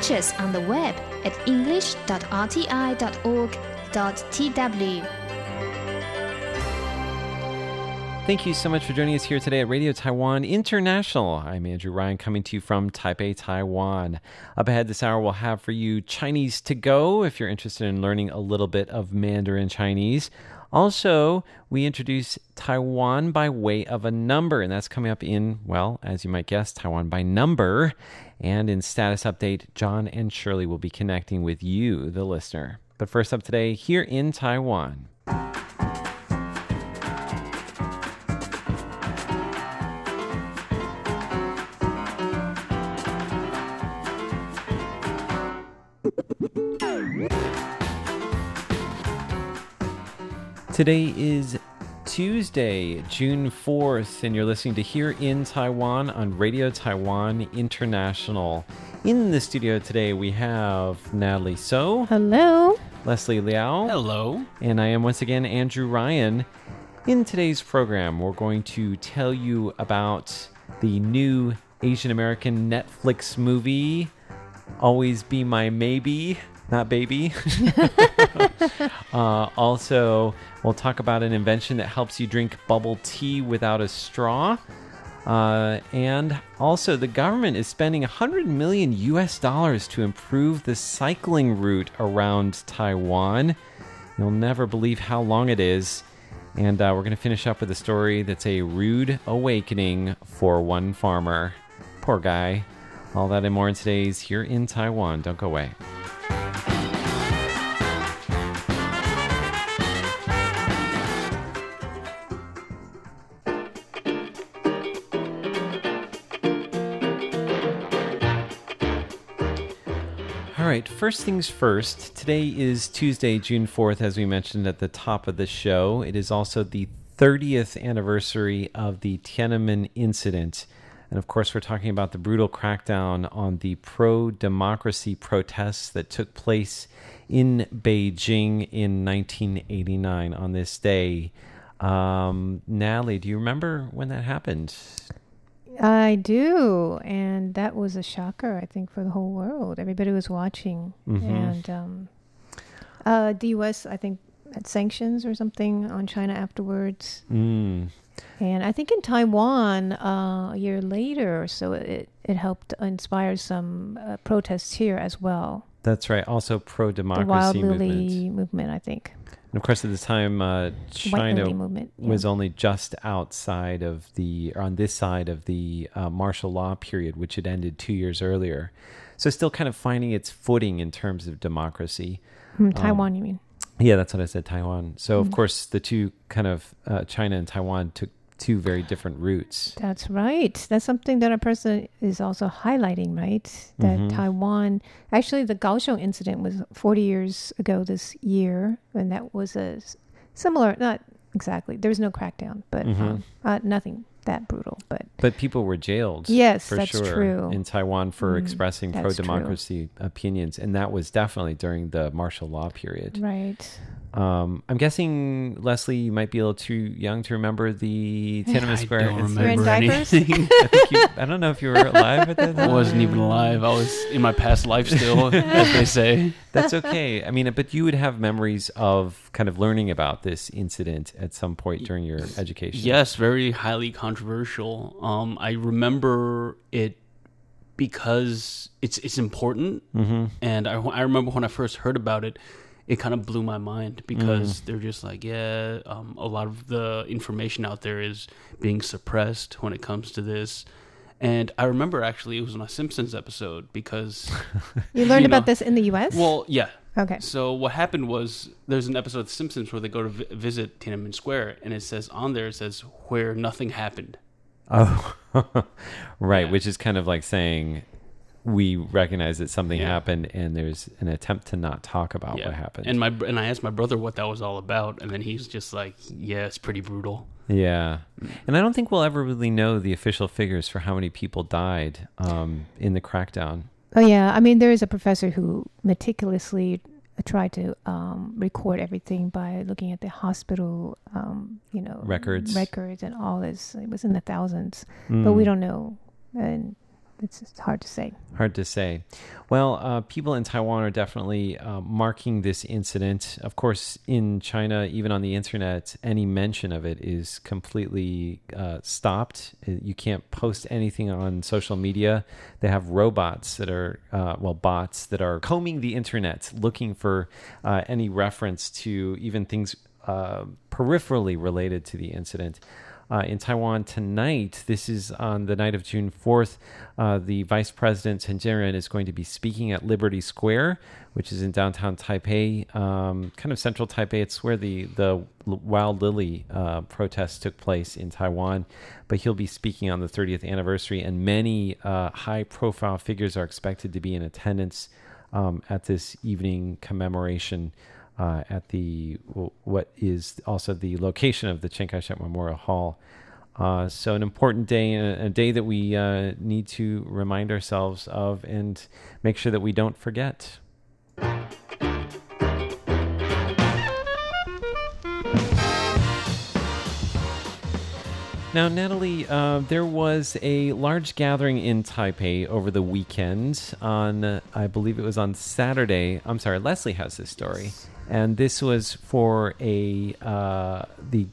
Catch us on the web at english.rti.org.tw. Thank you so much for joining us here today at Radio Taiwan International. I'm Andrew Ryan coming to you from Taipei, Taiwan. Up ahead this hour, we'll have for you Chinese to go if you're interested in learning a little bit of Mandarin Chinese. Also, we introduce Taiwan by way of a number, and that's coming up in, well, as you might guess, Taiwan by number. And in status update, John and Shirley will be connecting with you, the listener. But first up today, here in Taiwan. Today is Tuesday, June 4th, and you're listening to Here in Taiwan on Radio Taiwan International. In the studio today, we have Natalie So, Hello. Leslie Liao, Hello. and I am once again Andrew Ryan. In today's program, we're going to tell you about the new Asian American Netflix movie, Always Be My Maybe, not Baby. uh, also, we'll talk about an invention that helps you drink bubble tea without a straw. Uh, and also, the government is spending 100 million US dollars to improve the cycling route around Taiwan. You'll never believe how long it is. And uh, we're going to finish up with a story that's a rude awakening for one farmer. Poor guy. All that and more in today's Here in Taiwan. Don't go away. First things first. Today is Tuesday, June 4th, as we mentioned at the top of the show. It is also the 30th anniversary of the Tiananmen incident. And of course, we're talking about the brutal crackdown on the pro democracy protests that took place in Beijing in 1989 on this day. Um, Natalie, do you remember when that happened? I do. And that was a shocker, I think, for the whole world. Everybody was watching. Mhm. And um, uh, the U.S., I think, had sanctions or something on China afterwards. Mm. And I think in Taiwan, uh, a year later or so, it, it helped inspire some uh, protests here as well. That's right. Also, pro democracy movement. Lily movement, I think. And of course, at the time, uh, China movement. yeah. was only just outside of the, or on this side of the uh, martial law period, which had ended two years earlier. So, still kind of finding its footing in terms of democracy. Hmm, Taiwan, you mean? Yeah, that's what I said, Taiwan. So, of Mhm. course, the two kind of uh, China and Taiwan took two very different routes. That's right. That's something that a person is also highlighting, right? That Mhm. Taiwan, actually, the Kaohsiung incident was 40 years ago this year, and that was a similar, not exactly, there was no crackdown, but Mhm. um, uh, nothing that brutal. But But people were jailed. Yes, for that's sure, true. In Taiwan for Mm, expressing that's pro true. democracy opinions. And that was definitely during the martial law period. right. Um, I'm guessing Leslie, you might be a little too young to remember the Tiananmen I don't incident. Remember anything. I, think you, I don't know if you were alive at that I wasn't even alive. I was in my past life still, as they say. That's okay. I mean, but you would have memories of kind of learning about this incident at some point during your education. Yes, very highly controversial. Um, I remember it because it's it's important, Mm-hmm. and I, I remember when I first heard about it, it kind of blew my mind because they're just like, yeah, um, a lot of the information out there is being suppressed when it comes to this. And I remember actually it was on a Simpsons episode because, You learned You about this in the U.S.? well, yeah, okay. So what happened was there's an episode of The Simpsons where they go to vi- visit Tiananmen Square, and it says on there it says where nothing happened. Oh, right. Yeah. Which is kind of like saying we recognize that something Yeah. happened and there's an attempt to not talk about what happened. And my and I asked my brother what that was all about, and then he's just like, "Yeah, it's pretty brutal." yeah. And I don't think we'll ever really know the official figures for how many people died um, in the crackdown. Oh yeah, I mean there is a professor who meticulously tried to um, record everything by looking at the hospital, um, you know, Records. records, and all this. It was in the thousands, but we Mm. don't know, and it's, it's hard to say. Hard to say. Well, uh, people in Taiwan are definitely uh, marking this incident. Of course, in China, even on the internet, any mention of it is completely uh, stopped. Uh, You can't post anything on social media. They have robots that are, uh, well, bots that are combing the internet looking for uh, any reference to even things peripherally related to the incident uh, in Taiwan tonight. This is on the night of June 4th. Uh, the Vice President Chen Jianren is going to be speaking at Liberty Square, which is in downtown Taipei, um, kind of central Taipei. It's where the, the Wild Lily uh, protests took place in Taiwan. But he'll be speaking on the 30th anniversary, and many uh, high profile figures are expected to be in attendance um, at this evening commemoration uh, at the what is also the location of the Chiang Kai-shek Memorial Hall. Uh, so an important day, a, day that we uh, need to remind ourselves of and make sure that we don't forget. Now, Natalie, uh, there was a large gathering in Taipei over the weekend on, I believe it was on Saturday. I'm sorry, Leslie has this story. And this was for a, uh, the,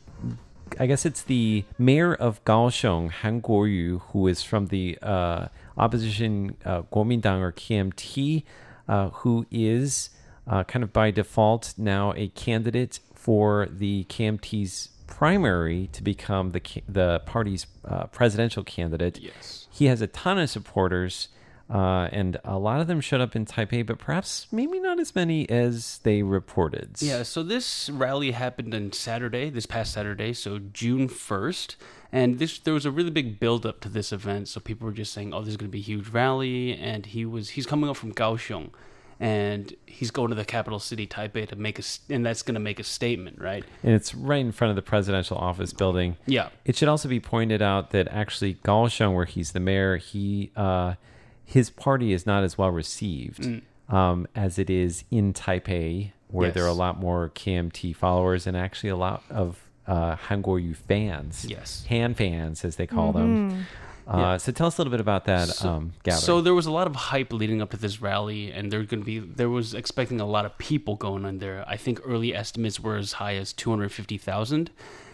I guess it's the mayor of Kaohsiung, Han Kuo-yu, who is from the uh, opposition uh, Kuomintang or KMT, uh, who is uh, kind of by default now a candidate for the KMT's primary to become the the party's uh, presidential candidate. Yes. He has a ton of supporters, uh, and a lot of them showed up in Taipei, but perhaps maybe not as many as they reported. Yeah, so this rally happened on Saturday, this past Saturday, so June 1st. And this there was a really big build up to this event. So people were just saying, "Oh, this is going to be a huge rally." And he was he's coming up from Kaohsiung and he's going to the capital city Taipei to make a and that's going to make a statement, right? and it's right in front of the presidential office building. Yeah. It should also be pointed out that actually Kaohsiung, where he's the mayor, he uh, his party is not as well received um, as it is in Taipei, where there are a lot more KMT followers and actually a lot of uh, Han Kuo-yu fans. Yes. Han fans, as they call them. Uh, Yeah. So tell us a little bit about that So, um, gathering. so there was a lot of hype leading up to this rally, and there going to be there was expecting a lot of people going on there. I think early estimates were as high as two hundred fifty thousand,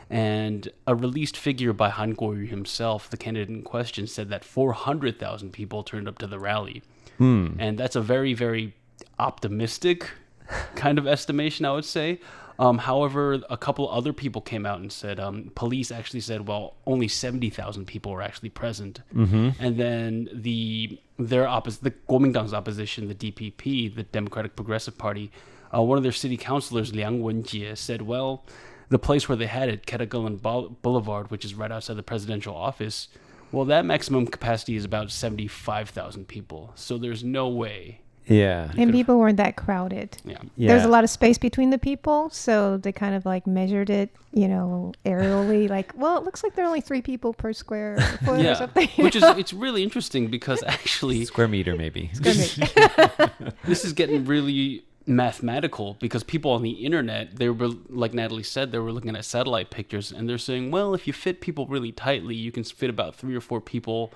and a released figure by Han Kuo-yu himself, the candidate in question, said that four hundred thousand people turned up to the rally, Hmm. and that's a very very optimistic kind of estimation, I would say. Um, however, a couple other people came out and said um, police actually said, well, only seventy thousand people were actually present, mm-hmm. and then the their oppos- the Kuomintang's opposition, the DPP, the Democratic Progressive Party, uh, one of their city councilors, Liang Wenjie, said, well, the place where they had it, Ketagalan Boulevard, which is right outside the presidential office, well, that maximum capacity is about seventy five thousand people, so there's no way. yeah. And people weren't that crowded. Yeah. yeah. There's a lot of space between the people, so they kind of like measured it, you know, aerially. like, well, it looks like there are only three people per square foot or yeah, something. which is it's really interesting because actually Square meter, maybe. Square meter. this is getting really mathematical because people on the internet they were like Natalie said they were looking at satellite pictures and they're saying well if you fit people really tightly you can fit about three or four people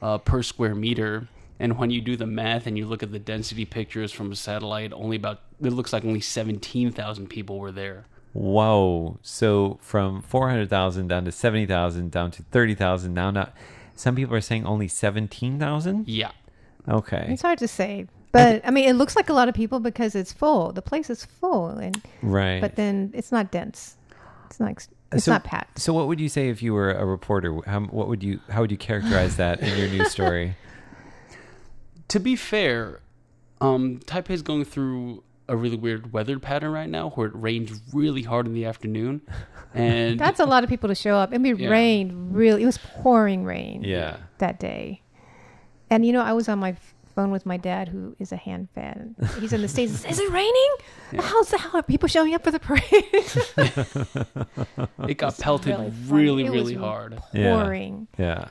uh, per square meter and when you do the math and you look at the density pictures from a satellite only about it looks like only 17,000 people were there Whoa. So from 400,000 down to 70,000 down to 30,000. Now, not. Some people are saying only 17,000? yeah Okay. it's hard to say. But I mean, it looks like a lot of people because it's full. The place is full, and Right. but then it's not dense. It's not. It's So- not packed. so what would you say if you were a reporter? How, what would you, how would you characterize that in your news story? to be fair, um, Taipei is going through a really weird weather pattern right now, where it rains really hard in the afternoon, and That's a lot of people to show up. I mean, it Yeah. rained really. It was pouring rain. Yeah. that day. And you know, I was on my phone with my dad, who is a Han fan. He's in the states. Is it raining? How's the how are people showing up for the parade? it got It's pelted really really, funny. It really, was hard. Yeah. Pouring. Yeah.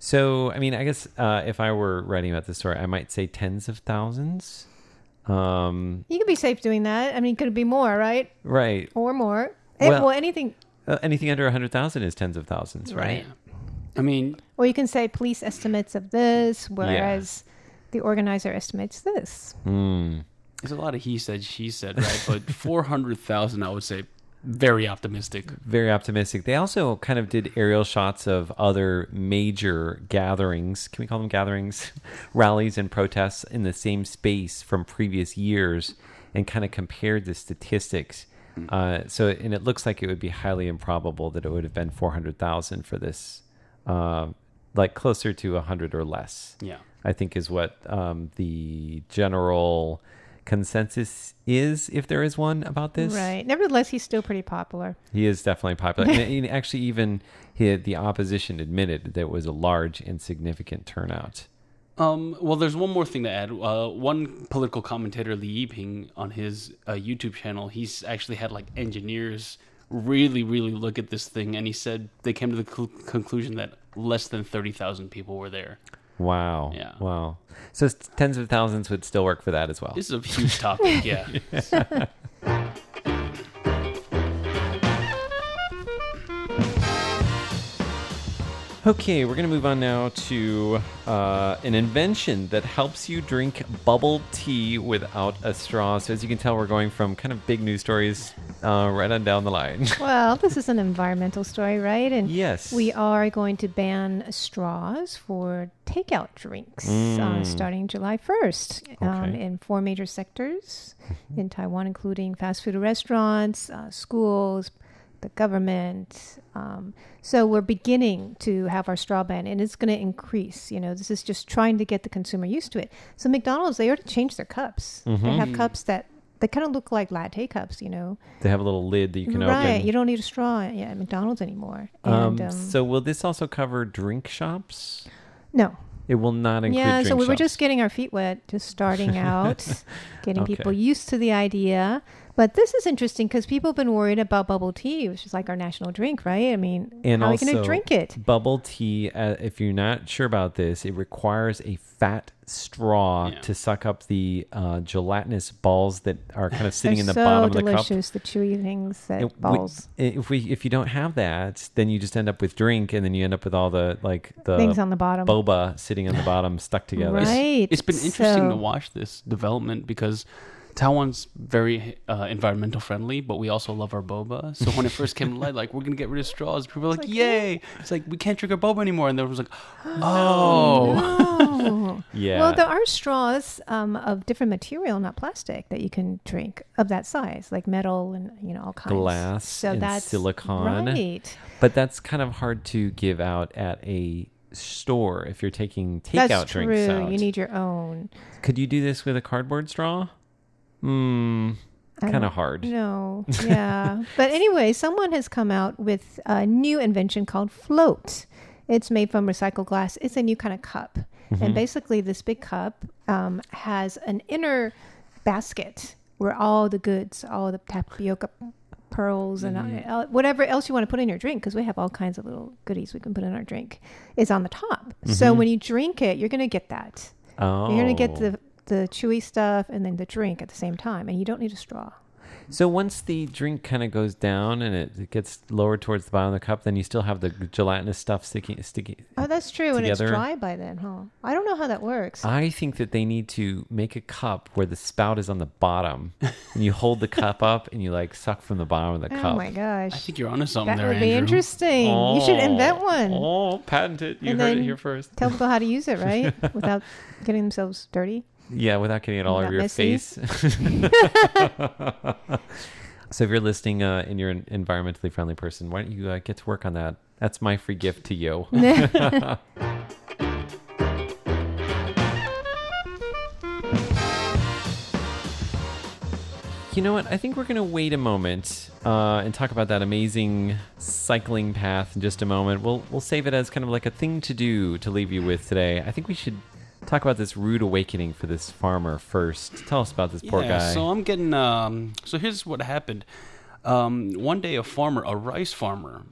So, I mean, I guess uh, if I were writing about this story, I might say tens of thousands. Um, You could be safe doing that. I mean, could it be more, right? right. Or more? Well- well, anything. Uh, anything under a 100,000 is tens of thousands, right? Right. I mean, Or you can say police estimates of this, whereas the organizer estimates this. Hmm. there's a lot of he said, she said, right? But 400,000, I would say, very optimistic. very optimistic. They also kind of did aerial shots of other major gatherings. Can we call them gatherings? Rallies and protests in the same space from previous years and kind of compared the statistics. Uh, so, and it looks like it would be highly improbable that it would have been 400,000 for this, uh, like closer to 100 or less. Yeah. I think is what um, the general consensus is, if there is one about this. Right. Nevertheless, he's still pretty popular. He is definitely popular. and, and actually, even he, the opposition admitted that it was a large and significant turnout. Um, well, there's one more thing to add. Uh, one political commentator, Li Yiping, on his uh, YouTube channel, he's actually had like engineers really, really look at this thing, and he said they came to the cl- conclusion that less than thirty thousand people were there. Wow. Yeah. Wow. So tens of thousands would still work for that as well. This is a huge topic. Yeah. Okay, we're going to move on now to uh, an invention that helps you drink bubble tea without a straw. So, as you can tell, we're going from kind of big news stories uh, right on down the line. Well, this is an environmental story, right? And Yes. we are going to ban straws for takeout drinks uh, Mm. starting July 1st um, in four major sectors in Taiwan, including fast food restaurants, uh, schools, the government. Um, so we're beginning to have our straw ban, and it's going to increase. You know, this is just trying to get the consumer used to it. So McDonald's, they already changed their cups. They Mm-hmm. have cups that they kind of look like latte cups. You know, They have a little lid that you can right? open. You don't need a straw yeah, at McDonald's anymore. um, And um, so, will this also cover drink shops? no, It will not include yeah. So we were just getting our feet wet, just starting out, getting Okay. people used to the idea. But this is interesting because people have been worried about bubble tea, which is like our national drink, right? I mean, And how are we going to drink it? Bubble tea, uh, if you're not sure about this, it requires a fat straw Yeah. to suck up the uh, gelatinous balls that are kind of sitting in the so bottom of the cup. delicious, the chewy things that And we- balls, if we if you don't have that, then you just end up with drink, and then you end up with all the like the things on the bottom. boba sitting on the bottom stuck together. Right. It's been interesting So- to watch this development because Taiwan's very uh, environmental friendly, but we also love our boba. So when it first came to light, like we're gonna get rid of straws, people were like, like, "Yay!" It's like we can't drink our boba anymore, and there was like, "Oh, Oh. Yeah. Well, there are straws um, of different material, not plastic, that you can drink of that size, like metal and you know all kinds. Glass so and that's silicone. Right. But that's kind of hard to give out at a store if you're taking takeout That's true. drinks out. You need your own. Could you do this with a cardboard straw? Hmm. Kind of hard. No. Yeah. but anyway, someone has come out with a new invention called Float. It's made from recycled glass. It's a new kind of cup. Mm-hmm. And basically, this big cup um, has an inner basket where all the goods, all the tapioca pearls and Mm-hmm. uh, whatever else you want to put in your drink, because we have all kinds of little goodies we can put in our drink, is on the top. So Mm-hmm. when you drink it, you're going to get that. Oh. You're going to get the the chewy stuff and then the drink at the same time, and you don't need a straw. So once the drink kind of goes down and it, it gets lowered towards the bottom of the cup, then you still have the gelatinous stuff sticking sticky. Oh, that's true. And it's dry by then, huh? I don't know how that works. I think that they need to make a cup where the spout is on the bottom, and you hold the cup up and you like suck from the bottom of the oh cup. Oh my gosh. I think you're onto something that there, would be Andrew." interesting. You should invent Oh, one. Oh, patent it! You And heard it here first. Tell people how to use it, right? Without getting themselves dirty. Yeah, without getting it all over your messy. face. so if you're listening uh, and you're an environmentally friendly person, why don't you uh, get to work on that? That's my free gift to you. You know what? I think we're going to wait a moment uh, and talk about that amazing cycling path in just a moment. We'll we'll save it as kind of like a thing to do to leave you with today. I think we should talk about this rude awakening for this farmer first. Tell us about this poor yeah, guy. So I'm getting. Um, so here's what happened. Um, one day, a farmer, a rice farmer,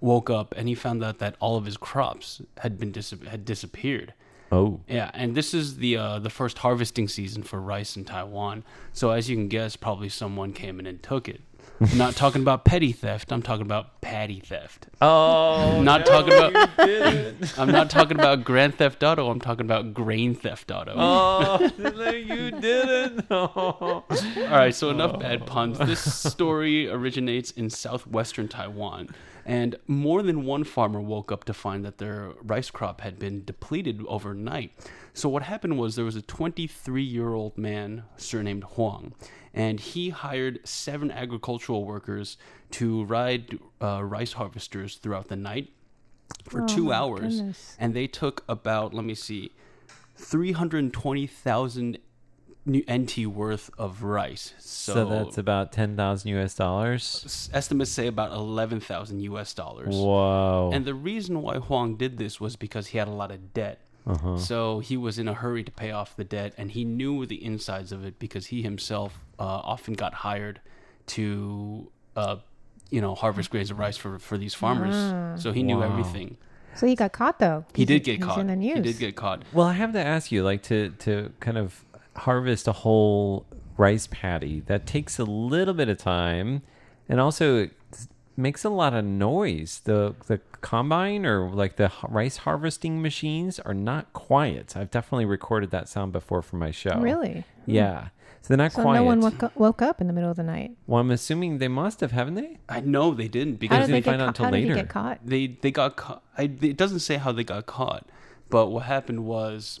woke up and he found out that all of his crops had been dis- had disappeared. oh, Yeah, and this is the uh, the first harvesting season for rice in Taiwan. So as you can guess, probably someone came in and took it. I'm not talking about petty theft. I'm talking about patty theft. Oh, I'm not talking about. I'm not talking about Grand Theft Auto. I'm talking about Grain Theft Auto. Oh, you didn't. Oh. All right, so enough bad puns. This story originates in southwestern Taiwan, and more than one farmer woke up to find that their rice crop had been depleted overnight. So what happened was there was a 23-year-old man surnamed Huang, and he hired seven agricultural workers to ride uh, rice harvesters throughout the night for Oh, two hours, goodness. and they took about let me see, 320,000 new NT worth of rice. So, So, that's about ten thousand U.S. dollars. estimates say about 11,000 US dollars. Whoa. And the reason why Huang did this was because he had a lot of debt. Uh-huh. So he was in a hurry to pay off the debt, and he knew the insides of it because he himself uh, often got hired to, uh, you know, harvest grains of rice for, for these farmers. Ah. So he knew Wow. everything. So he got caught though. He He's did get caught. in the news. He did get caught. Well, I have to ask you, like, to to kind of harvest a whole rice paddy that takes a little bit of time, and also it makes a lot of noise. The the combine or like the rice harvesting machines are not quiet. I've definitely recorded that sound before for my show. Really? Hmm. Yeah. So they're not So quiet. no one woke up, woke up in the middle of the night. well, I'm assuming they must have, haven't they? I know they didn't because did didn't they find get out caught? until How did he later. get caught? they they got caught. I, it doesn't say how they got caught, but what happened was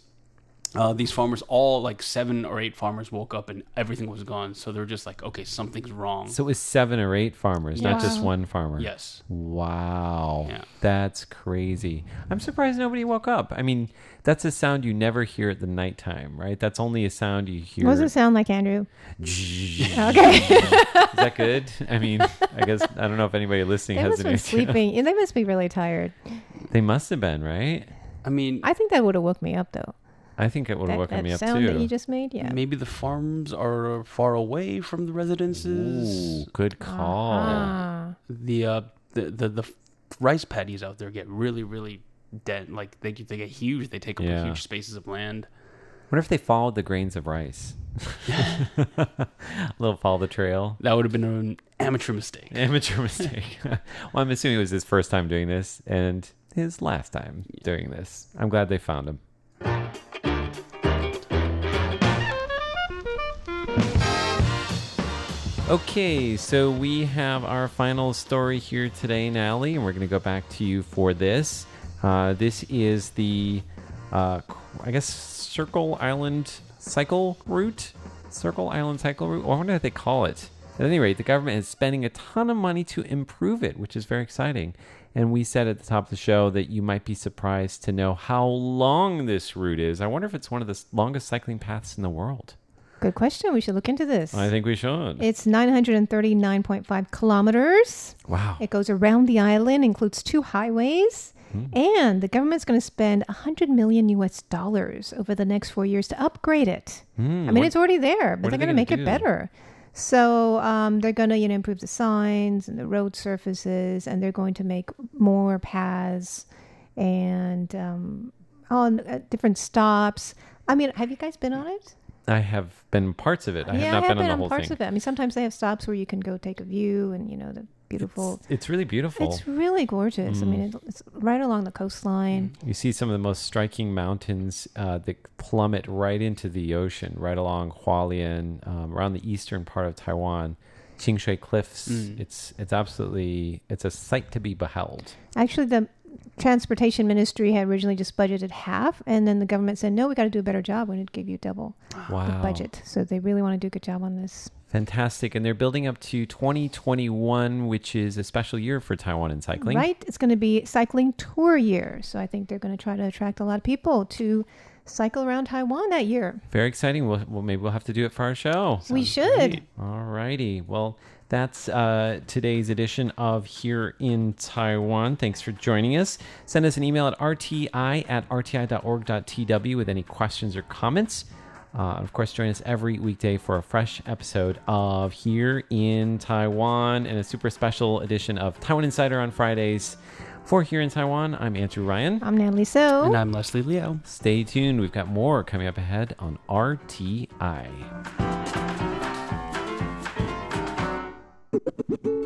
uh, these farmers, all like seven or eight farmers, woke up and everything was gone. So they're just like, okay, something's wrong. So it was seven or eight farmers, not just one farmer. yes, Wow. Yeah. That's crazy. I'm surprised nobody woke up. I mean, that's a sound you never hear at the nighttime, right? That's only a sound you hear. What does it sound like, Andrew? Okay. Is that good? I mean, I guess I don't know if anybody listening they has must any have been sleeping. They must be really tired. They must have been, right? I mean, I think that would have woke me up though. I think it would have That, woken that me up sound too. that you just made, yeah. maybe the farms are far away from the residences. Ooh, good call. Ah. The uh, the, the the rice paddies out there get really really dense. Like they they get huge. They take up Yeah. huge spaces of land. What if they followed the grains of rice? a little follow the trail. That would have been an amateur mistake. Amateur mistake. well, I'm assuming it was his first time doing this and his last time doing this. I'm glad they found him. Okay, so we have our final story here today, Natalie, and we're going to go back to you for this. Uh, this is the, uh, I guess, Circle Island cycle route. Circle Island cycle route. I wonder what they call it. At any rate, the government is spending a ton of money to improve it, which is very exciting. And we said at the top of the show that you might be surprised to know how long this route is. I wonder if it's one of the longest cycling paths in the world. Good question. We should look into this. I think we should. It's 939.5 kilometers. wow. It goes around the island, includes two highways, and the government's going to spend 100 million US dollars over the next four years to upgrade it. Hmm, I mean, what- it's already there, but they're they going to make gonna it better. So um, they're going to you know improve the signs and the road surfaces, and they're going to make more paths and um, on uh, different stops. I mean, have you guys been on it? I have been parts of it. I yeah, have not I have been, on the whole parts thing. of it. I mean, sometimes they have stops where you can go take a view and you know the beautiful. It's, it's really beautiful. It's really gorgeous. I Mm. mean, it, it's right along the coastline. You see some of the most striking mountains uh, that plummet right into the ocean, right along Hualien, um, around the eastern part of Taiwan. Qingshui Cliffs. Mm. It's it's absolutely it's a sight to be beheld. Actually, the transportation ministry had originally just budgeted half, and then the government said, "No, we got to do a better job. We're going to give you double Wow, the budget." So they really want to do a good job on this. fantastic! And they're building up to 2021, which is a special year for Taiwan in cycling. Right? It's going to be cycling tour year, so I think they're going to try to attract a lot of people to cycle around Taiwan that year. Very exciting. We'll, well, maybe we'll have to do it for our show. we should. great. All righty. Well, that's uh, today's edition of Here in Taiwan. Thanks for joining us. Send us an email at rti at rti.org.tw with any questions or comments. Uh, of course, join us every weekday for a fresh episode of Here in Taiwan and a super special edition of Taiwan Insider on Fridays. For Here in Taiwan, I'm Andrew Ryan. I'm Natalie So. And I'm Leslie Liao. Stay tuned. We've got more coming up ahead on RTI.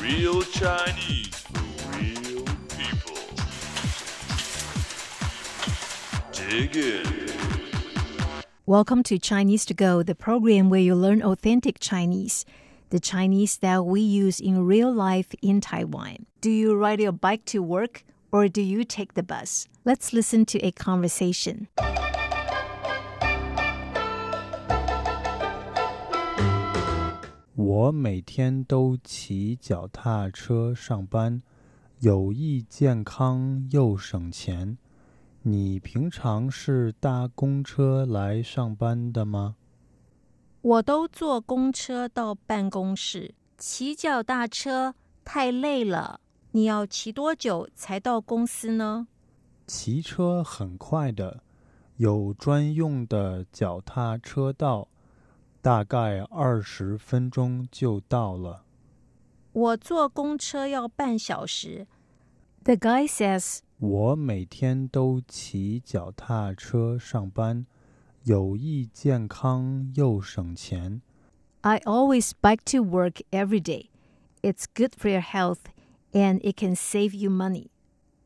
Real Chinese for real people. Dig in. Welcome to Chinese to Go, the program where you learn authentic Chinese, the Chinese that we use in real life in Taiwan. Do you ride your bike to work or do you take the bus? Let's listen to a conversation. 我每天都骑脚踏车上班，有益健康又省钱。你平常是搭公车来上班的吗？我都坐公车到办公室，骑脚踏车太累了。你要骑多久才到公司呢？骑车很快的，有专用的脚踏车道，大概二十分钟就到了。我坐公车要半小时。The guy says, 我每天都骑脚踏车上班，有益健康又省钱。 I always bike to work every day. It's good for your health and it can save you money.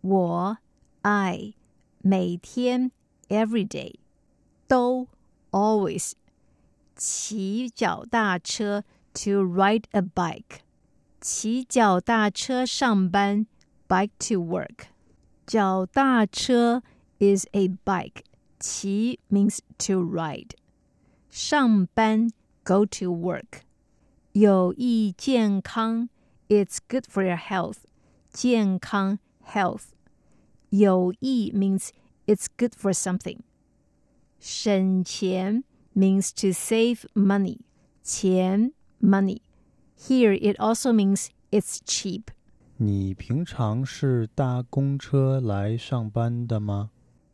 我 I 每天 every day 都 always 骑脚踏车 to ride a bike 骑脚踏车上班 bike to work 脚踏车 is a bike 骑 means to ride 上班 go to work 有益健康 it's good for your health 健康 health 有益 means it's good for something 省钱 means to save money 钱 money here it also means it's cheap 你平常是搭公车来上班的吗？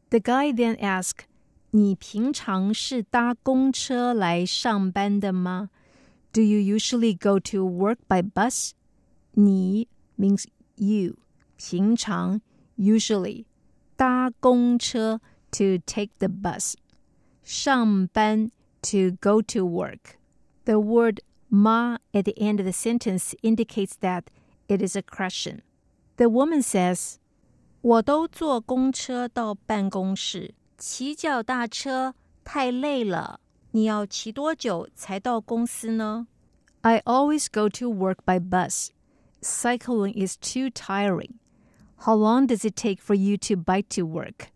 The guy then asked, 你平常是搭公车来上班的吗? Do you usually go to work by bus? 你 means you. 平常 usually 搭公车 to take the bus. 上班 to go to work. The word ma at the end of the sentence indicates that it is a question. The woman says, 我都坐公车到办公室，骑脚踏车太累了。你要骑多久才到公司呢？I always go to work by bus. Cycling is too tiring. How long does it take for you to bike to work?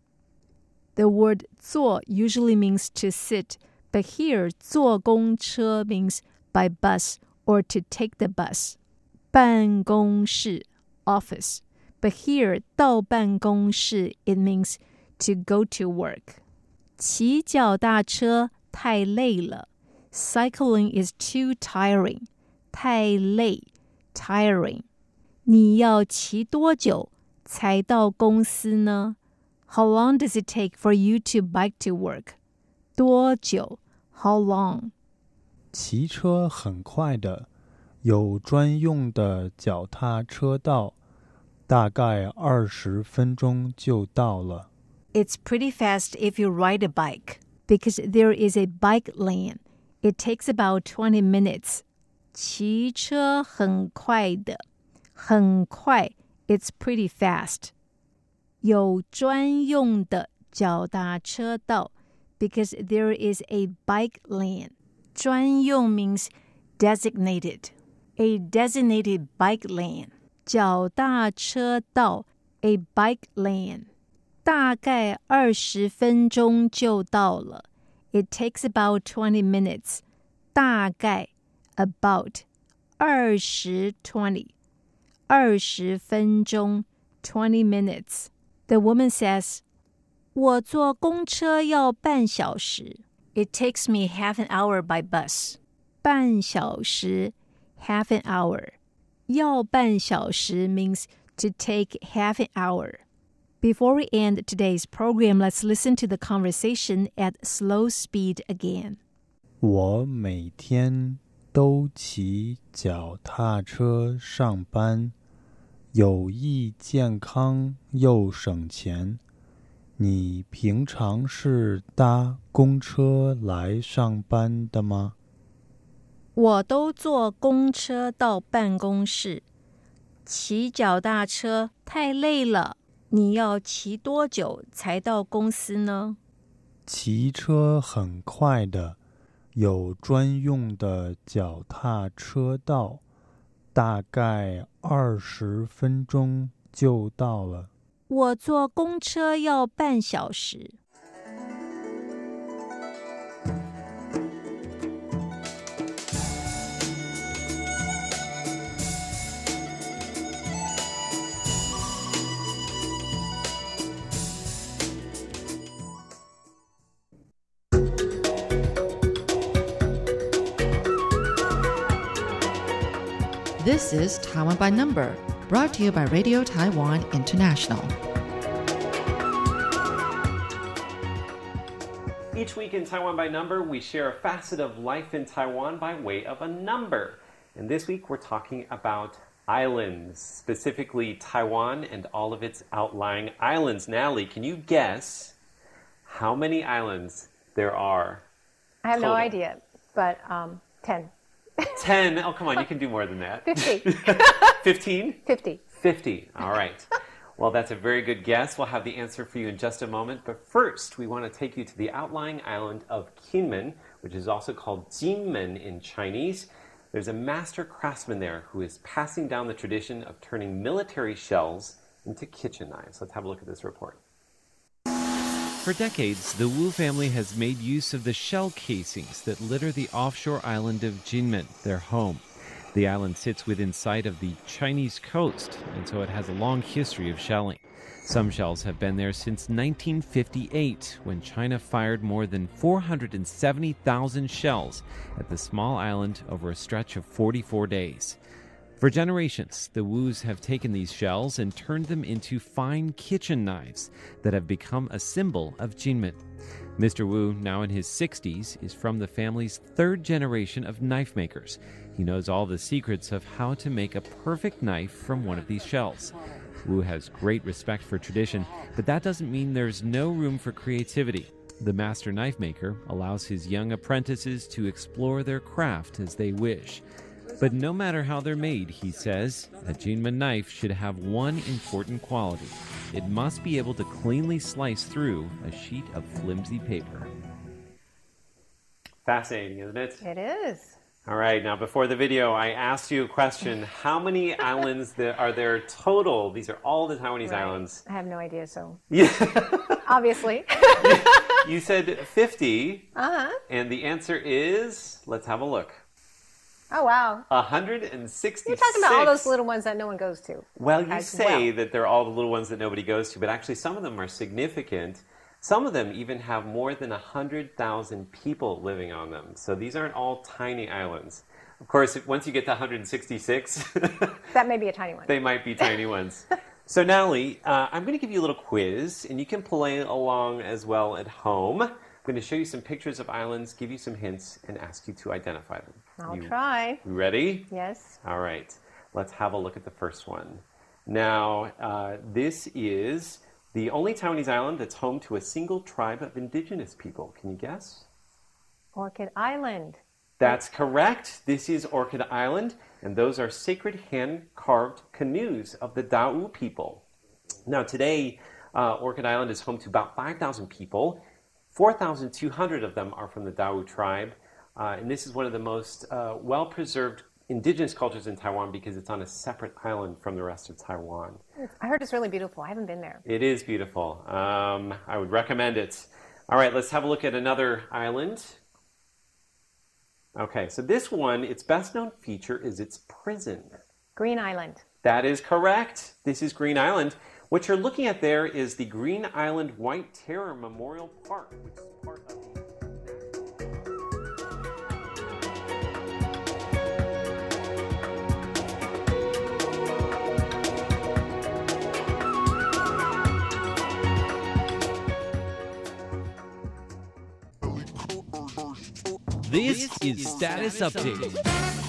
The word 坐 usually means to sit, but here 坐公车 means by bus or to take the bus. 办公室 office. But here 到办公室 it means to go to work. 骑脚踏车太累了。Cycling is too tiring. 太累 tiring. 你要骑多久才到公司呢 ？How long does it take for you to bike to work? 多久 How long? 骑车很快的，有专用的脚踏车道，大概二十分钟就到了。 It's pretty fast if you ride a bike because there is a bike lane. It takes about 20 minutes. 骑车很快的，很快 It's pretty fast. 有专用的脚踏车道 because there is a bike lane. 专用 means designated. A designated bike lane. 脚踏车道 a bike lane. 大概二十分钟就到了。It takes about twenty minutes. 大概 about 二十 twenty 二十分钟 twenty minutes. The woman says, 我坐公车要半小时。It takes me half an hour by bus. 半小时 half an hour. 要半小时 means to take half an hour. Before we end today's program, let's listen to the conversation at slow speed again. 我每天都骑脚踏车上班， 有益健康又省钱。你平常是搭公车来上班的吗？我都坐公车到办公室，骑脚踏车太累了。你要骑多久才到公司呢？骑车很快的，有专用的脚踏车道，大概二十分钟就到了。我坐公车要半小时。This is Taiwan by Number, brought to you by Radio Taiwan International. Each week in Taiwan by Number, we share a facet of life in Taiwan by way of a number. And this week, we're talking about islands, specifically Taiwan and all of its outlying islands. Natalie, can you guess how many islands there are? I have no idea, but um, 10, 10. Oh, come on, you can do more than that. 50, 15? 50. 50. All right. Well, that's a very good guess. We'll have the answer for you in just a moment. But first, we want to take you to the outlying island of Kinmen, which is also called Jinmen in Chinese. There's a master craftsman there who is passing down the tradition of turning military shells into kitchen knives. Let's have a look at this report. For decades, the Wu family has made use of the shell casings that litter the offshore island of Jinmen, their home. The island sits within sight of the Chinese coast, and so it has a long history of shelling. Some shells have been there since 1958, when China fired more than 470,000 shells at the small island over a stretch of 44 days. For generations, the Wus have taken these shells and turned them into fine kitchen knives that have become a symbol of Jinmen. Mr. Wu, now in his 60s, is from the family's third generation of knife makers. He knows all the secrets of how to make a perfect knife from one of these shells. Wu has great respect for tradition, but that doesn't mean there's no room for creativity. The master knife maker allows his young apprentices to explore their craft as they wish. But no matter how they're made, he says, a Jinmen knife should have one important quality. It must be able to cleanly slice through a sheet of flimsy paper. Fascinating, isn't it? It is. All right, now before the video, I asked you a question. How many islands there are there total? These are all the Taiwanese Right. islands. I have no idea, so Yeah. obviously. you said 50, uh huh. and the answer is let's have a look. Oh, wow. 166. You're talking about all those little ones that no one goes to. Well, you say well. that they're all the little ones that nobody goes to, but actually some of them are significant. Some of them even have more than 100,000 people living on them. So these aren't all tiny islands. Of course, once you get to 166, That may be a tiny one. they might be tiny ones. So, Natalie, uh, I'm going to give you a little quiz, and you can play along as well at home. I'm going to show you some pictures of islands, give you some hints, and ask you to identify them. I'll you, try. You ready? Yes. All right, let's have a look at the first one. Now, uh, this is the only Taiwanese island that's home to a single tribe of indigenous people. Can you guess? Orchid Island. That's correct. This is Orchid Island, and those are sacred hand carved canoes of the Dao people. Now, today, uh, Orchid Island is home to about 5,000 people. 4,200 of them are from the Dao tribe, uh, and this is one of the most uh, well preserved indigenous cultures in Taiwan because it's on a separate island from the rest of Taiwan. I heard it's really beautiful. I haven't been there. It is beautiful. Um, I would recommend it. All right, let's have a look at another island. Okay, so this one, its best known feature is its prison. Green Island. That is correct. This is Green Island. What you're looking at there is the Green Island White Terror Memorial Park, which is part of. This is Status Update.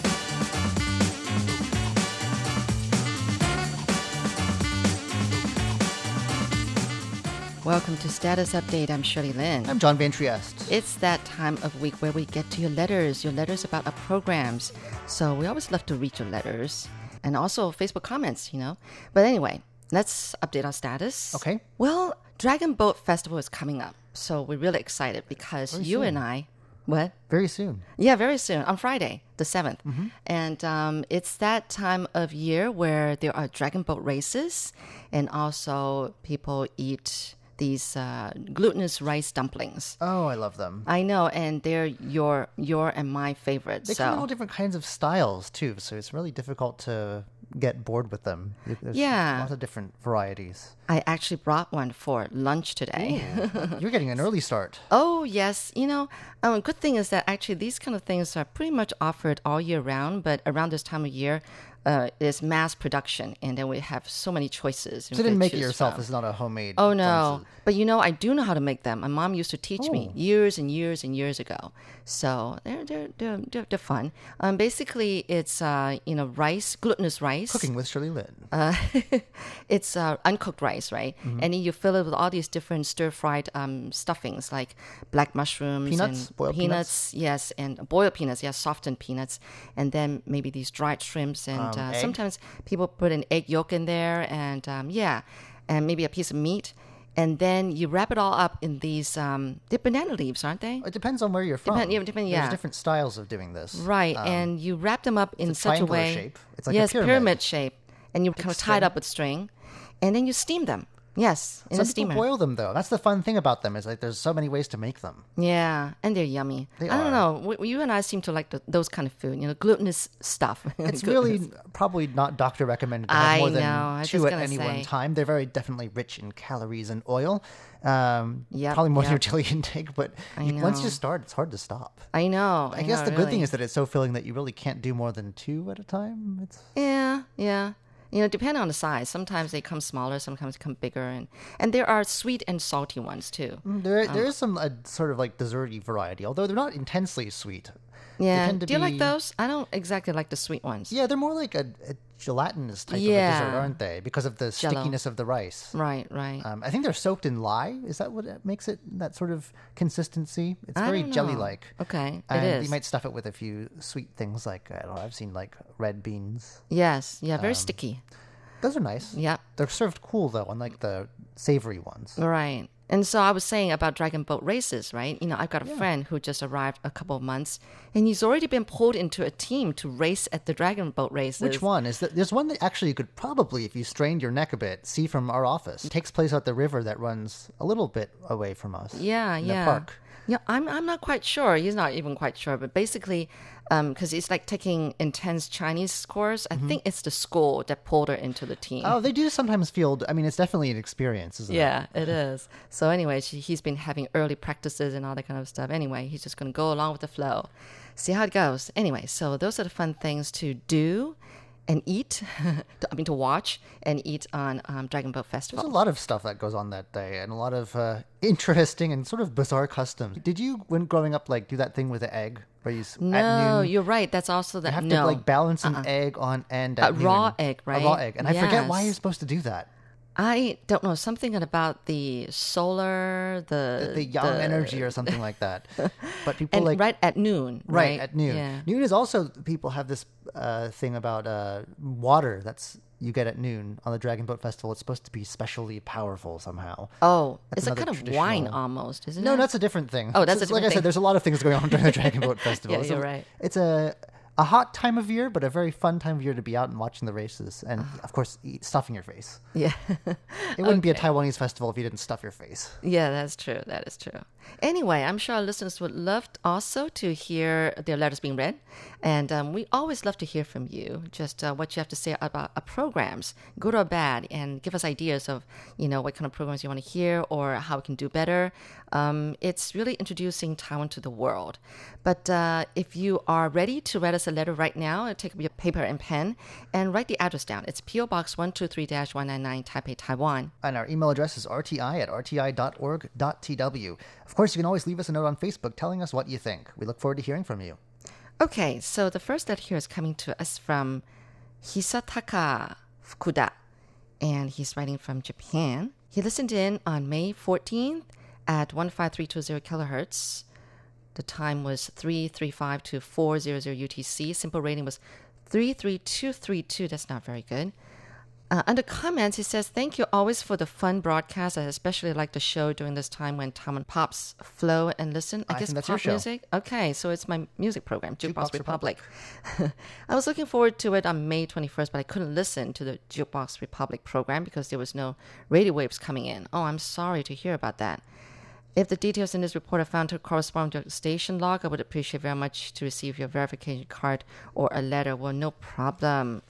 Welcome to Status Update. I'm Shirley Lin. I'm John Van Trieste. It's that time of week where we get to your letters, your letters about our programs. So we always love to read your letters and also Facebook comments, you know. But anyway, let's update our status. Okay. Well, Dragon Boat Festival is coming up. So we're really excited because you and I, what? Very soon. Yeah, very soon on Friday, the 7th. And um, it's that time of year where there are dragon boat races and also people eat these uh, glutinous rice dumplings. Oh, I love them. I know, and they're your your and my favorite. They so come in all different kinds of styles too, so it's really difficult to get bored with them. There's Yeah. lots of different varieties. I actually brought one for lunch today. You're getting an early start. Oh yes, you know, um, good thing is that actually these kind of things are pretty much offered all year round. But around this time of year, uh, is mass production, and then we have so many choices. So you didn't make it yourself. It's not a homemade. Oh no! But you know, I do know how to make them. My mom used to teach me Oh. years and years and years ago. So they're they're they're, they're, they're fun. Um, basically, it's uh, you know rice, glutinous rice. Cooking with Shirley Lin. Uh, it's uh, uncooked rice, right? Mm-hmm. And then you fill it with all these different stir-fried um, stuffings like black mushrooms, Peanuts? and Boiled peanuts, yes, and boiled peanuts, yes, softened peanuts, and then maybe these dried shrimps, and Um, uh, sometimes people put an egg yolk in there, and um, yeah, and maybe a piece of meat. And then you wrap it all up in these, um, they're banana leaves, aren't they? It depends on where you're from. Depend- yeah, depend- yeah. There's different styles of doing this. Right, Um, and you wrap them up in a such a way. shape. It's like a yes, pyramid. shape, and you kind of tie it up with string, and then you steam them. Yes, in some a steamer. boil them though. That's the fun thing about them is like there's so many ways to make them. Yeah, and they're yummy. They I don't know. W- you and I seem to like the, those kind of food. You know, glutinous stuff. It's really probably not doctor recommended to have I more than know, I two at any one time. They're very definitely rich in calories and oil. Um, Yep, probably more than your daily intake, but you, once you start, it's hard to stop. I know. I, guess know, the good thing is that it's so filling that you really can't do more than two at a time. It's Yeah, yeah. You know, depending on the size. Sometimes they come smaller. Sometimes come bigger, and and there are sweet and salty ones too. Mm, there Um, there is some uh, sort of like desserty variety, although they're not intensely sweet. Yeah. Do you like those? I don't exactly like the sweet ones. Yeah, they're more like a, a gelatinous type of a dessert, aren't they? Because of the Jello. stickiness of the rice. Right, right. Um, I think they're soaked in lye. Is that what makes it that sort of consistency? It's I very jelly-like. Okay, it and is. you might stuff it with a few sweet things like I don't know. I've seen like red beans. yes, yeah, um, very sticky. Those are nice. Yeah, They're served cool though, unlike the savory ones. Right. And so I was saying about dragon boat races, right? You know, I've got a friend who just arrived a couple of months, and he's already been pulled into a team to race at the dragon boat races. Which one is that? There's one that actually you could probably, if you strained your neck a bit, see from our office. It takes place at the river that runs a little bit away from us. Yeah, in yeah. The park. Yeah, I'm I'm not quite sure. He's not even quite sure, but basically, because it's like taking intense Chinese course. I think it's the school that pulled her into the team. Mm-hmm. Oh, they do sometimes field. I mean, it's definitely an experience, isn't it? Yeah, it is. So anyway, she, he's been having early practices and all that kind of stuff. Anyway, he's just going to go along with the flow, see how it goes. Anyway, so those are the fun things to do and eat. I mean, to watch and eat on um, Dragon Boat Festival. There's a lot of stuff that goes on that day, and a lot of uh, interesting and sort of bizarre customs. Did you, when growing up, like do that thing with the egg, where you No, noon you're right. That's also the you have no. to like balance an Uh-uh. egg on end A at raw noon. egg, A raw egg, and I forget why you're supposed to do that. I don't know something about the solar, the The, the yang energy or something like that. But people and like right at noon, right, right, at noon. Yeah. Noon is also people have this uh, thing about uh, water that's you get at noon on the Dragon Boat Festival. It's supposed to be specially powerful somehow. Oh, That's it's a kind of wine almost, isn't No, it? No, that's a different thing. Oh, that's a It's- like I said. There's a lot of things going on during the Dragon Boat Festival. Yeah, It's a- you're right. It's a a hot time of year, but a very fun time of year to be out and watching the races, and Uh-huh. of course, stuffing your face. Yeah. It wouldn't be a Taiwanese festival if you didn't stuff your face. Yeah, that's true. That is true. Anyway, I'm sure our listeners would love also to hear their letters being read. And um, we always love to hear from you, just uh, what you have to say about our programs, good or bad, and give us ideas of, you know, what kind of programs you want to hear or how we can do better. Um, it's really introducing Taiwan to the world. But uh, if you are ready to write us a letter right now, take up your paper and pen and write the address down. It's P.O. Box 123-199 Taipei, Taiwan. And our email address is rti at rti.org.tw. Of course, you can always leave us a note on Facebook telling us what you think. We look forward to hearing from you. Okay, so the first letter here is coming to us from Hisataka Fukuda, and he's writing from Japan. He listened in on May 14th at 15320 kilohertz. The time was 335 to 400 UTC. SINPO rating was 33232. That's not very good. Uh, under comments, he says, Thank you always for the fun broadcast. I especially like the show during this time when Tom and Pops flow and listen. I, I guess that's pop music. Okay, so it's my music program, Jukebox, Jukebox Republic. I was looking forward to it on May 21st, but I couldn't listen to the Jukebox Republic program because there was no radio waves coming in. Oh, I'm sorry to hear about that. If the details in this report are found to correspond to your station log, I would appreciate very much to receive your verification card or a letter. Well, no problem.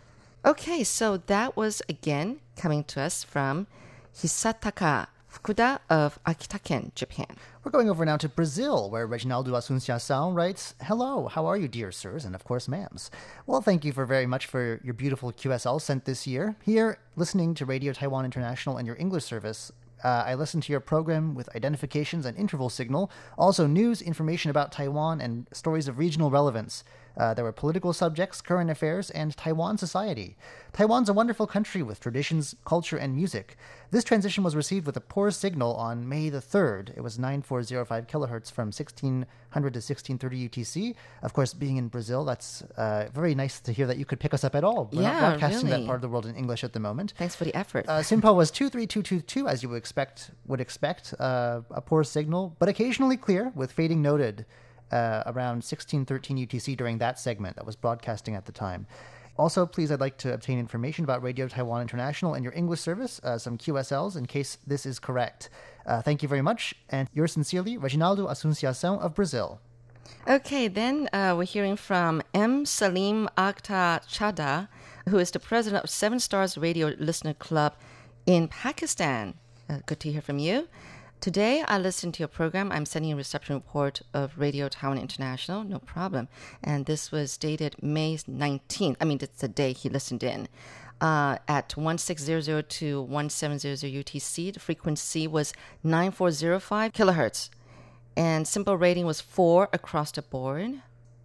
Okay, so that was again coming to us from Hisataka Fukuda of Akita-ken, Japan. We're going over now to Brazil, where Reginaldo Asunciação writes, Hello, how are you, dear sirs, and of course, ma'ams? Well, thank you for very much for your beautiful QSL sent this year. Here, listening to Radio Taiwan International and your English service, uh, I listened to your program with identifications and interval signal, also news, information about Taiwan, and stories of regional relevance. Uh, there were political subjects, current affairs, and Taiwan society. Taiwan's a wonderful country with traditions, culture, and music. This transition was received with a poor signal on May the 3rd. It was 9405 kilohertz from 1600 to 1630 UTC. Of course, being in Brazil, that's uh, very nice to hear that you could pick us up at all. We're Yeah, not broadcasting really. that part of the world in English at the moment. Thanks for the effort. Uh, SINPO was 23222, as you would expect, would expect uh, a poor signal, but occasionally clear, with fading noted uh, around 1613 UTC during that segment that was broadcasting at the time. Also, please, I'd like to obtain information about Radio Taiwan International and your English service, uh, some QSLs, in case this is correct. Uh, thank you very much, and yours sincerely, Reginaldo Asunciação of Brazil. Okay, then uh, we're hearing from M. Salim Akhtar Chada, who is the president of Seven Stars Radio Listener Club in Pakistan. Uh, good to hear from you. Today, I listened to your program. I'm sending a reception report of Radio Taiwan International. No problem. And this was dated May 19th. I mean, it's the day he listened in. Uh, at 1600 to 1700 UTC, the frequency was 9405 kilohertz and SINPO rating was 4 across the board.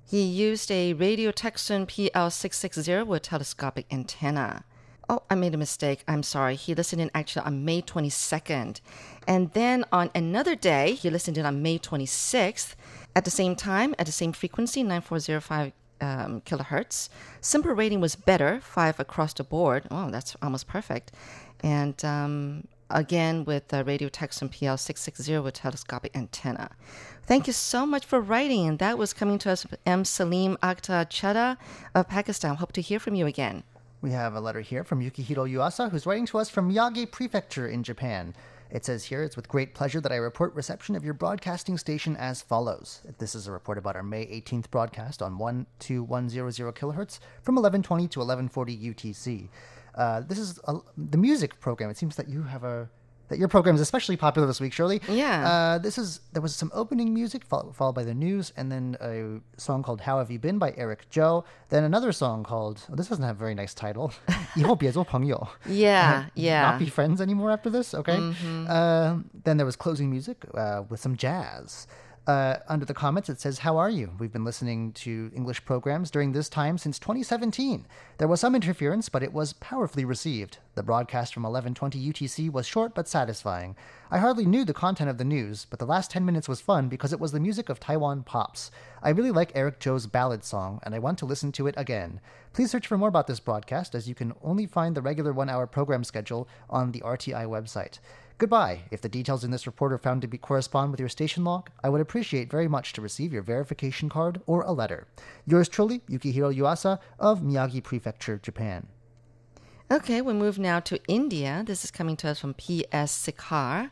He used a Radio Tecsun PL660 with telescopic antenna. Oh, I made a mistake. I'm sorry. He listened in actually on May 22nd. And then on another day, he listened in on May 26th at the same time, at the same frequency, 9405 um, kilohertz. SINPO rating was better, 5 across the board. Oh, that's almost perfect. And um, again with uh, Radio Tecsun PL660 with telescopic antenna. Thank you so much for writing. And that was coming to us M. Salim Akhtar Chada of Pakistan. Hope to hear from you again. We have a letter here from Yukihiro Yuasa, who's writing to us from Yagi Prefecture in Japan. It says here, it's with great pleasure that I report reception of your broadcasting station as follows. This is a report about our May 18th broadcast on 12100 kilohertz from 1120 to 1140 UTC. Uh, this is a, the music program. It seems that you have a that your program is especially popular this week, Shirley. Yeah. Uh, this is there was some opening music followed, followed by the news, and then a song called "How Have You Been" by Eric Chou. Then another song called oh, this doesn't have a very nice title. yeah, yeah. Not be friends anymore after this. Okay. Mm-hmm. Uh, then there was closing music uh, with some jazz. Uh, under the comments, it says, How are you? We've been listening to English programs during this time since 2017. There was some interference, but it was powerfully received. The broadcast from 1120 UTC was short but satisfying. I hardly knew the content of the news, but the last 10 minutes was fun because it was the music of Taiwan pops. I really like Eric Chou's ballad song, and I want to listen to it again. Please search for more about this broadcast, as you can only find the regular one hour program schedule on the RTI website. Goodbye. If the details in this report are found to be correspond with your station log, I would appreciate very much to receive your verification card or a letter. Yours truly, Yukihiro Yuasa of Miyagi Prefecture, Japan. Okay, we move now to India. This is coming to us from P.S. Sikhar.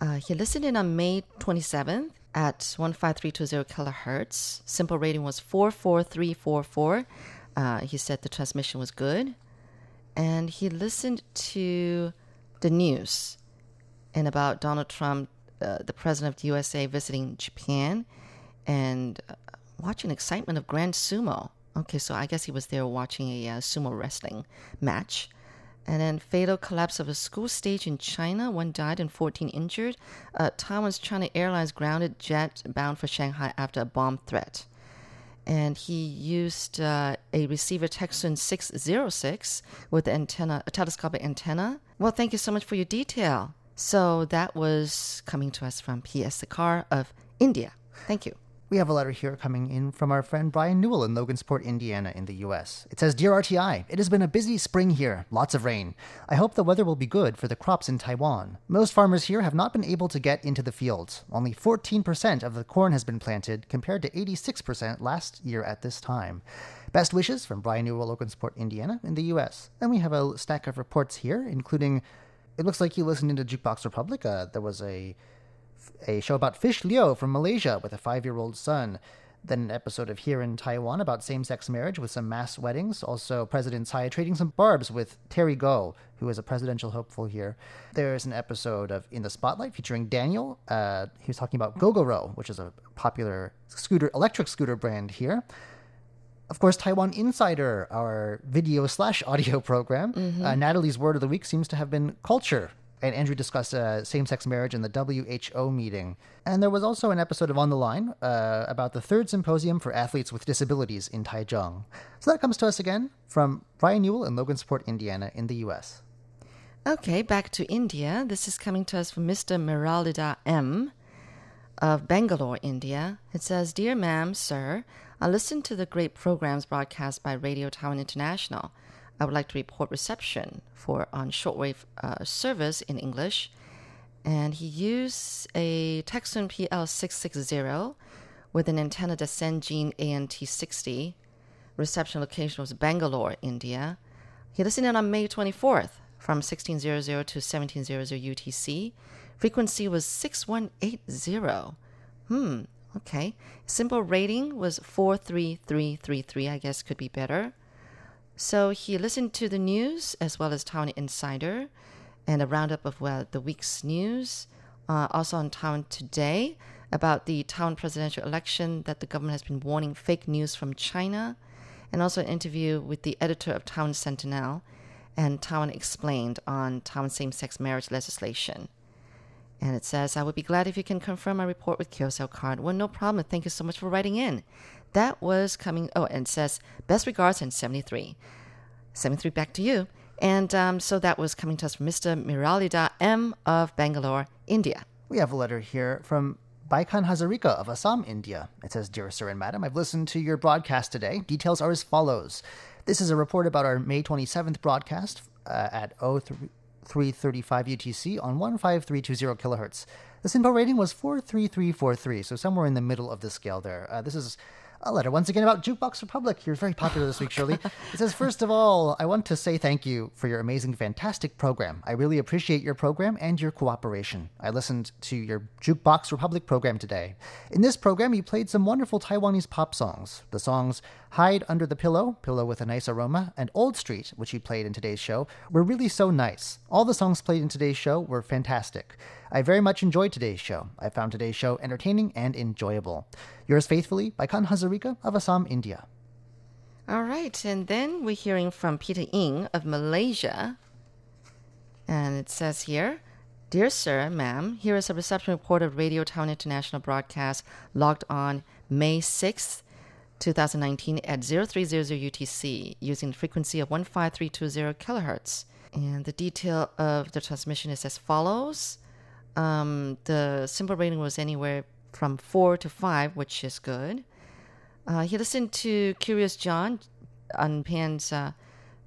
Uh, he listened in on May 27th at 15320 kilohertz. SINPO rating was 44344. Uh, he said the transmission was good. And he listened to the news and about Donald Trump, uh, the president of the USA, visiting Japan and uh, watching excitement of Grand Sumo. Okay, so I guess he was there watching a uh, sumo wrestling match. And then fatal collapse of a school stage in China. One died and 14 injured. Uh, Taiwan's China Airlines grounded jet bound for Shanghai after a bomb threat. And he used uh, a receiver Tecsun 606 with antenna, a telescopic antenna. Well, thank you so much for your detail. So that was coming to us from P.S. Sakar of India. Thank you. We have a letter here coming in from our friend Brian Newell in Logansport, Indiana, in the U.S. It says Dear RTI, it has been a busy spring here, lots of rain. I hope the weather will be good for the crops in Taiwan. Most farmers here have not been able to get into the fields. Only 14% of the corn has been planted, compared to 86% last year at this time. Best wishes from Brian Newell, Logansport, Indiana, in the U.S. And we have a stack of reports here, including it looks like you listened into Jukebox Republic. Uh, there was a a show about Fish Leong from Malaysia with a five year old son. Then an episode of Here in Taiwan about same sex marriage with some mass weddings. Also, President Tsai trading some barbs with Terry Gou, who is a presidential hopeful here. There's an episode of In the Spotlight featuring Daniel. Uh, he was talking about Gogoro, which is a popular scooter, electric scooter brand here. Of course, Taiwan Insider, our video slash audio program. Uh, Natalie's word of the week seems to have been culture and Andrew discussed uh, same sex marriage in the WHO meeting. And there was also an episode of On the Line uh, about the third symposium for athletes with disabilities in Taichung. So that comes to us again from Brian Newell in Logansport, Indiana, in the U.S. Okay, back to India. This is coming to us from Mr. Miralida M. of Bangalore, India. It says Dear ma'am, sir, I listened to the great programs broadcast by Radio Taiwan International. I would like to report reception for on shortwave uh, service in English. And he used a Tecsun PL660 with an antenna Descendgene ANT60. Reception location was Bangalore, India. He listened in on May 24th from 1600 to 1700 UTC. Frequency was 6180. Hmm, okay. SINPO rating was 43333, I guess could be better. So he listened to the news as well as Taiwan Insider and a roundup of well, the week's news. Uh, also on Taiwan Today about the Taiwan presidential election that the government has been warning fake news from China. And also an interview with the editor of Taiwan Sentinel and Taiwan Explained on Taiwan same sex marriage legislation. And it says, I would be glad if you can confirm my report with QSL card. Well, no problem. Thank you so much for writing in. That was coming. Oh, and says, best regards and 73. 73 back to you. And um, so that was coming to us from Mr. Miralida M. of Bangalore, India. We have a letter here from Baikan Hazarika of Assam, India. It says, Dear Sir and Madam, I've listened to your broadcast today. Details are as follows. This is a report about our May 27th broadcast uh, at 0335 UTC on 15320 kilohertz. The SINPO rating was 43343, so somewhere in the middle of the scale there. Uh, this is a letter once again about Jukebox Republic. You're very popular this week, Shirley. It says, First of all, I want to say thank you for your amazing, fantastic program. I really appreciate your program and your cooperation. I listened to your Jukebox Republic program today. In this program, you played some wonderful Taiwanese pop songs. The songs Hide Under the Pillow, Pillow with a Nice Aroma, and Old Street, which you played in today's show, were really so nice. All the songs played in today's show were fantastic. I very much enjoyed today's show. I found today's show entertaining and enjoyable. Yours faithfully, Baikan Hazarika of Assam, India. All right, and then we're hearing from Peter Ng of Malaysia. And it says here Dear Sir, Ma'am, here is a reception report of Radio Taiwan International broadcast logged on May 6th, 2019 at 0300 UTC using the frequency of 15320 kilohertz. And the detail of the transmission is as follows. Um, the SINPO rating was anywhere from 4 to 5, which is good. Uh, he listened to Curious John on Pan's uh,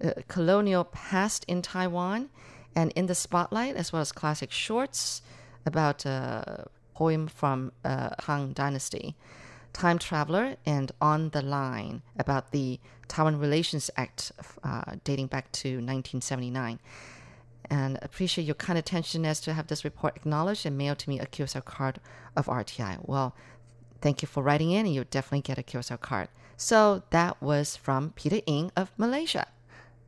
uh, colonial past in Taiwan and in the spotlight, as well as classic shorts about a poem from uh, Han Dynasty, Time Traveler, and On the Line about the Taiwan Relations Act uh, dating back to 1979. And appreciate your kind attention as to have this report acknowledged and mailed to me a QSL card of RTI. Well, thank you for writing in, and you'll definitely get a QSL card. So that was from Peter Ng of Malaysia.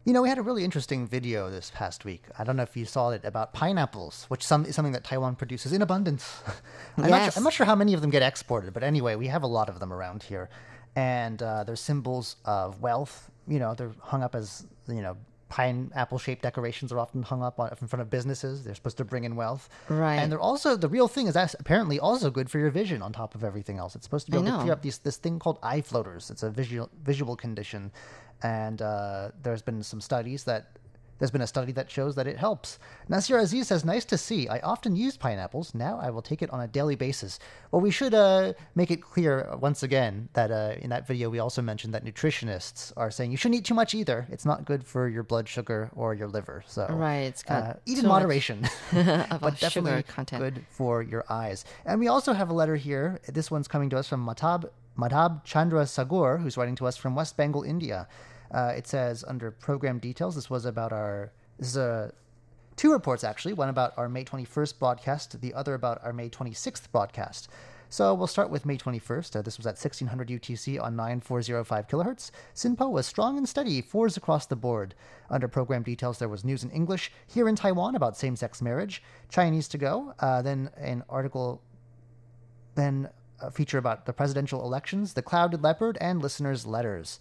You know, we had a really interesting video this past week. I don't know if you saw it about pineapples, which some, is something that Taiwan produces in abundance. I'm, not sure, I'm not sure how many of them get exported, but anyway, we have a lot of them around here. And uh, they're symbols of wealth. You know, they're hung up as, you know, pineapple shaped decorations are often hung up on, in front of businesses. They're supposed to bring in wealth. Right. And they're also, the real thing is that's apparently also good for your vision on top of everything else. It's supposed to be able to clear up these, this thing called eye floaters. It's a visual, visual condition. And uh, there's been some studies that There's been a study that shows that it helps. Nasir Aziz says, Nice to see. I often use pineapples. Now I will take it on a daily basis. Well, we should uh, make it clear once again that uh, in that video we also mentioned that nutritionists are saying you shouldn't eat too much either. It's not good for your blood sugar or your liver. So Right, it's uh, eat in moderation, but definitely content. good for your eyes. And we also have a letter here. This one's coming to us from Matab Madhab Chandra Sagur, who's writing to us from West Bengal, India. Uh, it says under program details, this was about our this is a two reports actually, one about our May 21st broadcast, the other about our May 26th broadcast. So we'll start with May 21st. Uh, this was at 1600 UTC on 9405 kilohertz. SINPO was strong and steady, fours across the board. Under program details, there was news in English here in Taiwan about same sex marriage, Chinese to go, uh, then an article, then a feature about the presidential elections, the clouded leopard, and listeners' letters.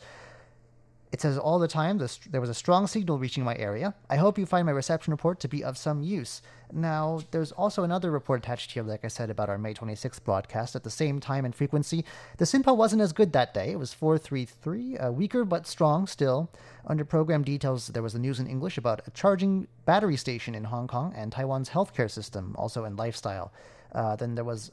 It says all the time there was a strong signal reaching my area. I hope you find my reception report to be of some use. Now, there's also another report attached here, like I said, about our May 26th broadcast at the same time and frequency. The SINPO wasn't as good that day. It was 433, uh, weaker but strong still. Under program details, there was the news in English about a charging battery station in Hong Kong and Taiwan's healthcare system, also in lifestyle. Uh, then there was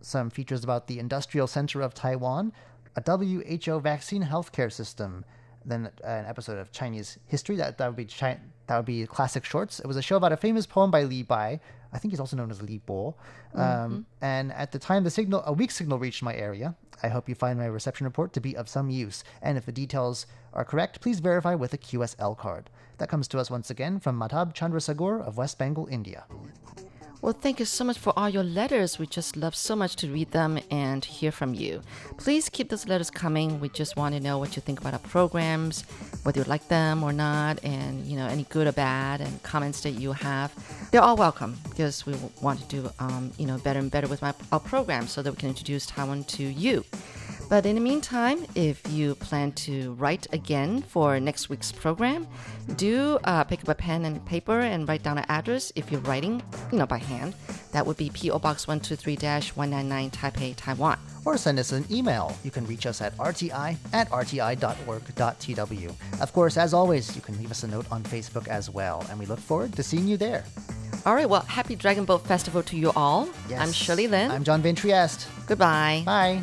some features about the industrial center of Taiwan, a WHO vaccine healthcare system, then an episode of Chinese history. That that would be Chi- that would be classic shorts. It was a show about a famous poem by Li Bai. I think he's also known as Li Bo. Um, And at the time, the signal a weak signal reached my area. I hope you find my reception report to be of some use. And if the details are correct, please verify with a QSL card. That comes to us once again from Matab Chandrasekhar of West Bengal, India. Well, thank you so much for all your letters. We just love so much to read them and hear from you. Please keep those letters coming. We just want to know what you think about our programs, whether you like them or not, and you know any good or bad, and comments that you have. They're all welcome because we want to do um, you know better and better with my, our program so that we can introduce Taiwan to you. But in the meantime, if you plan to write again for next week's program, do uh, pick up a pen and paper and write down an address if you're writing, you know, by hand. That would be PO Box 123-199 Taipei, Taiwan. or send us an email. You can reach us at rti at rti.org.tw. Of course, as always, you can leave us a note on Facebook as well, and we look forward to seeing you there. All right, well, happy Dragon Boat Festival to you all. Yes. I'm Shirley Lin. I'm John Van Trieste. Goodbye. Bye.